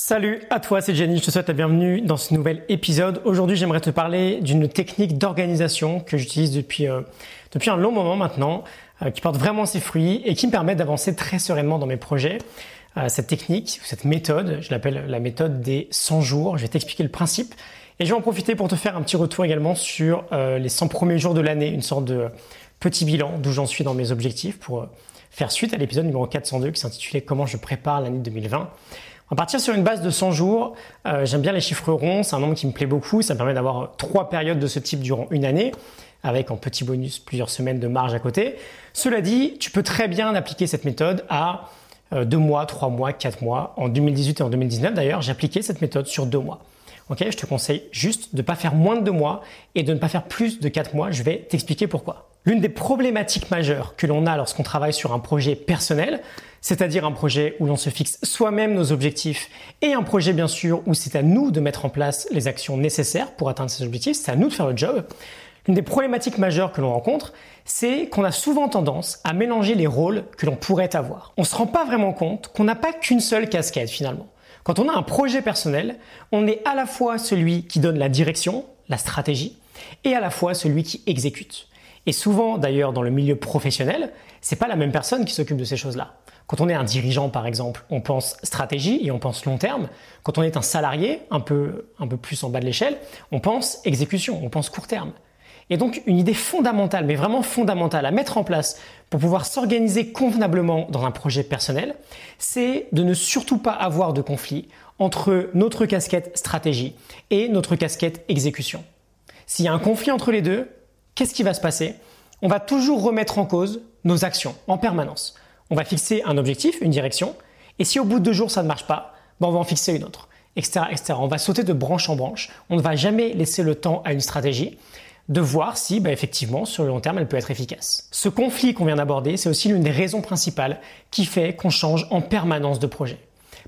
Salut à toi, c'est Jenny, je te souhaite la bienvenue dans ce nouvel épisode. Aujourd'hui, j'aimerais te parler d'une technique d'organisation que j'utilise depuis, euh, depuis un long moment maintenant, euh, qui porte vraiment ses fruits et qui me permet d'avancer très sereinement dans mes projets. Euh, cette technique, cette méthode, je l'appelle la méthode des 100 jours. Je vais t'expliquer le principe et je vais en profiter pour te faire un petit retour également sur les 100 premiers jours de l'année, une sorte de petit bilan d'où j'en suis dans mes objectifs pour faire suite à l'épisode numéro 402 qui s'intitulait Comment je prépare l'année 2020. On partir sur une base de 100 jours. Euh, j'aime bien les chiffres ronds, c'est un nombre qui me plaît beaucoup. Ça me permet d'avoir trois périodes de ce type durant une année, avec en petit bonus plusieurs semaines de marge à côté. Cela dit, tu peux très bien appliquer cette méthode à euh, deux mois, trois mois, quatre mois. En 2018 et en 2019 d'ailleurs, j'ai appliqué cette méthode sur deux mois. Ok, je te conseille juste de ne pas faire moins de deux mois et de ne pas faire plus de quatre mois. Je vais t'expliquer pourquoi. L'une des problématiques majeures que l'on a lorsqu'on travaille sur un projet personnel, c'est-à-dire un projet où l'on se fixe soi-même nos objectifs et un projet bien sûr où c'est à nous de mettre en place les actions nécessaires pour atteindre ces objectifs, c'est à nous de faire le job. L'une des problématiques majeures que l'on rencontre, c'est qu'on a souvent tendance à mélanger les rôles que l'on pourrait avoir. On ne se rend pas vraiment compte qu'on n'a pas qu'une seule casquette finalement. Quand on a un projet personnel, on est à la fois celui qui donne la direction, la stratégie, et à la fois celui qui exécute. Et souvent, d'ailleurs, dans le milieu professionnel, c'est pas la même personne qui s'occupe de ces choses-là. Quand on est un dirigeant, par exemple, on pense stratégie et on pense long terme. Quand on est un salarié, un peu, un peu plus en bas de l'échelle, on pense exécution, on pense court terme. Et donc, une idée fondamentale, mais vraiment fondamentale à mettre en place pour pouvoir s'organiser convenablement dans un projet personnel, c'est de ne surtout pas avoir de conflit entre notre casquette stratégie et notre casquette exécution. S'il y a un conflit entre les deux, qu'est-ce qui va se passer? On va toujours remettre en cause nos actions en permanence. On va fixer un objectif, une direction, et si au bout de deux jours ça ne marche pas, ben on va en fixer une autre, etc., etc. On va sauter de branche en branche. On ne va jamais laisser le temps à une stratégie de voir si, ben effectivement, sur le long terme, elle peut être efficace. Ce conflit qu'on vient d'aborder, c'est aussi l'une des raisons principales qui fait qu'on change en permanence de projet.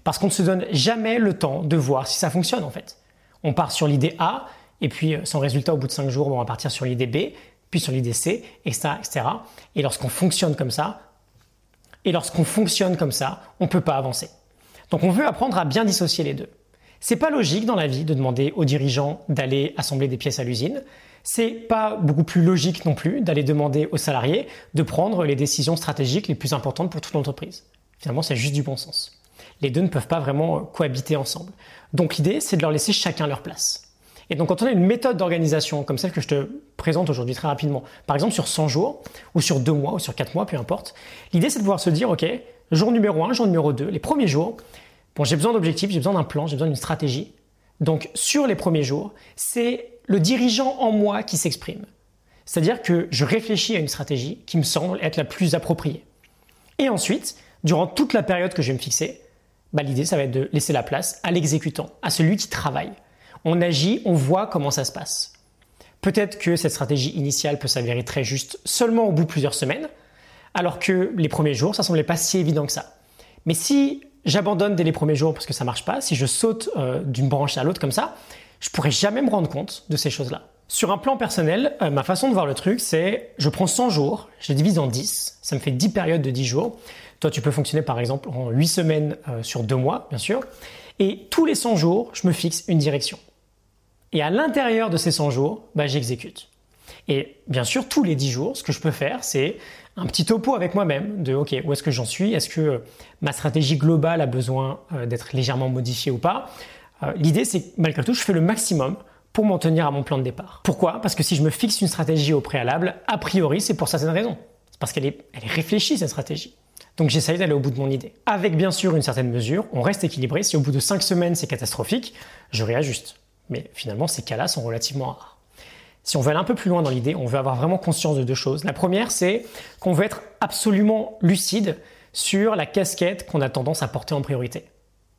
Parce qu'on ne se donne jamais le temps de voir si ça fonctionne en fait. On part sur l'idée A, et puis, euh, sans résultat, au bout de 5 jours, on va partir sur l'idée B, puis sur l'idée C, etc., etc. Et lorsqu'on fonctionne comme ça, et lorsqu'on fonctionne comme ça, on ne peut pas avancer. Donc on veut apprendre à bien dissocier les deux. C'est pas logique dans la vie de demander aux dirigeants d'aller assembler des pièces à l'usine. C'est pas beaucoup plus logique non plus d'aller demander aux salariés de prendre les décisions stratégiques les plus importantes pour toute l'entreprise. Finalement, c'est juste du bon sens. Les deux ne peuvent pas vraiment cohabiter ensemble. Donc l'idée, c'est de leur laisser chacun leur place. Et donc quand on a une méthode d'organisation comme celle que je te présente aujourd'hui très rapidement, par exemple sur 100 jours, ou sur 2 mois, ou sur 4 mois, peu importe, l'idée c'est de pouvoir se dire, ok, jour numéro 1, jour numéro 2, les premiers jours, bon j'ai besoin d'objectifs, j'ai besoin d'un plan, j'ai besoin d'une stratégie. Donc sur les premiers jours, c'est le dirigeant en moi qui s'exprime. C'est-à-dire que je réfléchis à une stratégie qui me semble être la plus appropriée. Et ensuite, durant toute la période que je vais me fixer, bah, l'idée, ça va être de laisser la place à l'exécutant, à celui qui travaille on agit, on voit comment ça se passe. Peut-être que cette stratégie initiale peut s'avérer très juste seulement au bout de plusieurs semaines, alors que les premiers jours, ça semblait pas si évident que ça. Mais si j'abandonne dès les premiers jours parce que ça marche pas, si je saute euh, d'une branche à l'autre comme ça, je pourrais jamais me rendre compte de ces choses-là. Sur un plan personnel, euh, ma façon de voir le truc, c'est je prends 100 jours, je les divise en 10, ça me fait 10 périodes de 10 jours. Toi, tu peux fonctionner par exemple en 8 semaines euh, sur 2 mois, bien sûr. Et tous les 100 jours, je me fixe une direction. Et à l'intérieur de ces 100 jours, bah, j'exécute. Et bien sûr, tous les 10 jours, ce que je peux faire, c'est un petit topo avec moi-même de OK, où est-ce que j'en suis? Est-ce que euh, ma stratégie globale a besoin euh, d'être légèrement modifiée ou pas? Euh, L'idée, c'est que malgré tout, je fais le maximum pour m'en tenir à mon plan de départ. Pourquoi? Parce que si je me fixe une stratégie au préalable, a priori, c'est pour certaines raisons. C'est parce qu'elle est, est réfléchie, cette stratégie. Donc j'essaye d'aller au bout de mon idée. Avec bien sûr une certaine mesure, on reste équilibré. Si au bout de 5 semaines c'est catastrophique, je réajuste. Mais finalement, ces cas-là sont relativement rares. Si on veut aller un peu plus loin dans l'idée, on veut avoir vraiment conscience de deux choses. La première, c'est qu'on veut être absolument lucide sur la casquette qu'on a tendance à porter en priorité.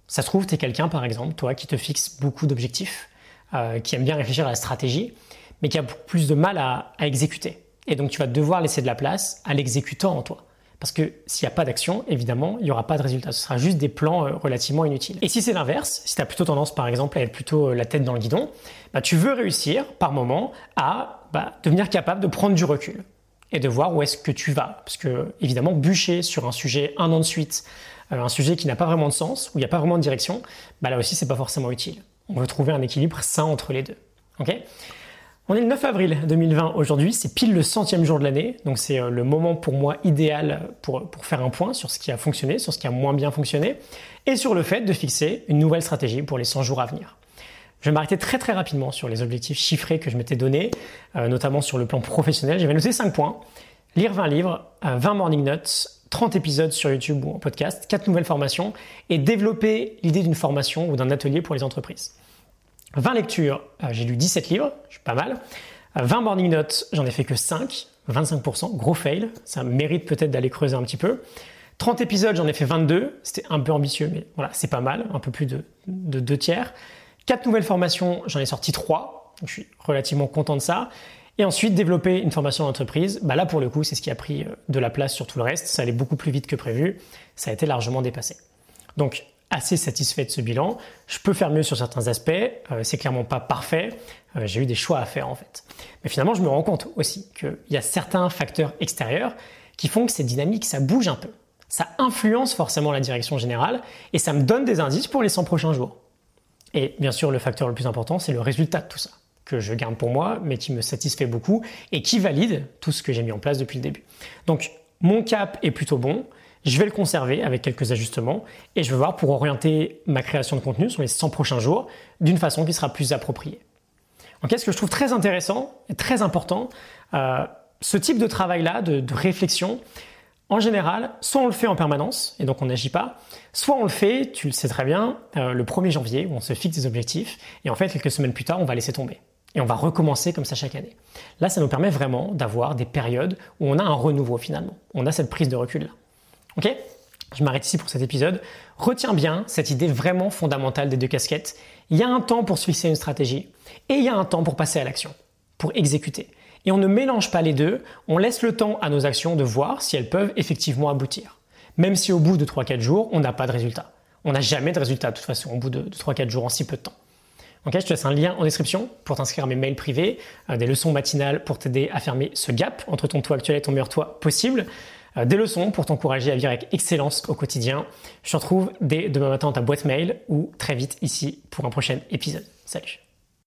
Ça se trouve, tu es quelqu'un, par exemple, toi, qui te fixe beaucoup d'objectifs, euh, qui aime bien réfléchir à la stratégie, mais qui a plus de mal à exécuter. Et donc, tu vas devoir laisser de la place à l'exécutant en toi. Parce que s'il n'y a pas d'action, évidemment, il n'y aura pas de résultat. Ce sera juste des plans euh, relativement inutiles. Et si c'est l'inverse, si tu as plutôt tendance, par exemple, à être plutôt euh, la tête dans le guidon, bah, tu veux réussir, par moment, à bah, devenir capable de prendre du recul. et de voir où est-ce que tu vas. Parce que, évidemment, bûcher sur un sujet un an de suite, euh, un sujet qui n'a pas vraiment de sens, où il n'y a pas vraiment de direction, bah là aussi, c'est pas forcément utile. On veut trouver un équilibre sain entre les deux. Ok? On est le 9 avril 2020 aujourd'hui, c'est pile le centième jour de l'année, donc c'est euh, le moment pour moi idéal pour, faire un point sur ce qui a fonctionné, sur ce qui a moins bien fonctionné, et sur le fait de fixer une nouvelle stratégie pour les 100 jours à venir. Je vais m'arrêter très très rapidement sur les objectifs chiffrés que je m'étais donnés, euh, notamment sur le plan professionnel. J'avais noté 5 points. Lire 20 livres, 20 euh, morning notes, 30 épisodes sur YouTube ou en podcast, 4 nouvelles formations et développer l'idée d'une formation ou d'un atelier pour les entreprises. 20 lectures, euh, j'ai lu 17 livres, je suis pas mal. 20 morning notes, j'en ai fait que 5, 25%, gros fail, ça mérite peut-être d'aller creuser un petit peu. 30 épisodes, j'en ai fait 22, c'était un peu ambitieux, mais voilà, c'est pas mal, un peu plus de, de 2 tiers. 4 nouvelles formations, j'en ai sorti 3, je suis relativement content de ça. Et ensuite, développer une formation d'entreprise, bah là pour le coup, c'est ce qui a pris euh, de la place sur tout le reste, ça allait beaucoup plus vite que prévu, ça a été largement dépassé. Donc assez satisfait de ce bilan. Je peux faire mieux sur certains aspects, euh, c'est clairement pas parfait, euh, j'ai eu des choix à faire en fait. Mais finalement, je me rends compte aussi qu'il y a certains facteurs extérieurs qui font que c'est dynamique, ça bouge un peu. Ça influence forcément la direction générale et ça me donne des indices pour les 100 prochains jours. Et bien sûr, le facteur le plus important, c'est le résultat de tout ça, que je garde pour moi, mais qui me satisfait beaucoup et qui valide tout ce que j'ai mis en place depuis le début. Donc, mon cap est plutôt bon. Je vais le conserver avec quelques ajustements et je vais voir pour orienter ma création de contenu sur les 100 prochains jours d'une façon qui sera plus appropriée. Donc, ce que je trouve très intéressant et très important, euh, ce type de travail-là, de, réflexion, en général, soit on le fait en permanence et donc on n'agit pas, soit on le fait, tu le sais très bien, euh, le 1er janvier où on se fixe des objectifs et en fait quelques semaines plus tard on va laisser tomber. Et on va recommencer comme ça chaque année. Là, ça nous permet vraiment d'avoir des périodes où on a un renouveau finalement. On a cette prise de recul là. Ok Je m'arrête ici pour cet épisode. Retiens bien cette idée vraiment fondamentale des deux casquettes. Il y a un temps pour se une stratégie et il y a un temps pour passer à l'action, pour exécuter. Et on ne mélange pas les deux, on laisse le temps à nos actions de voir si elles peuvent effectivement aboutir. Même si au bout de 3-4 jours, on n'a pas de résultat. On n'a jamais de résultat de toute façon au bout de 3-4 jours en si peu de temps. Ok, je te laisse un lien en description pour t'inscrire à mes mails privés, euh, des leçons matinales pour t'aider à fermer ce gap entre ton toi actuel et ton meilleur toi possible. Euh, des leçons pour t'encourager à vivre avec excellence au quotidien. Je te retrouve dès demain matin dans ta boîte mail ou très vite ici pour un prochain épisode. Salut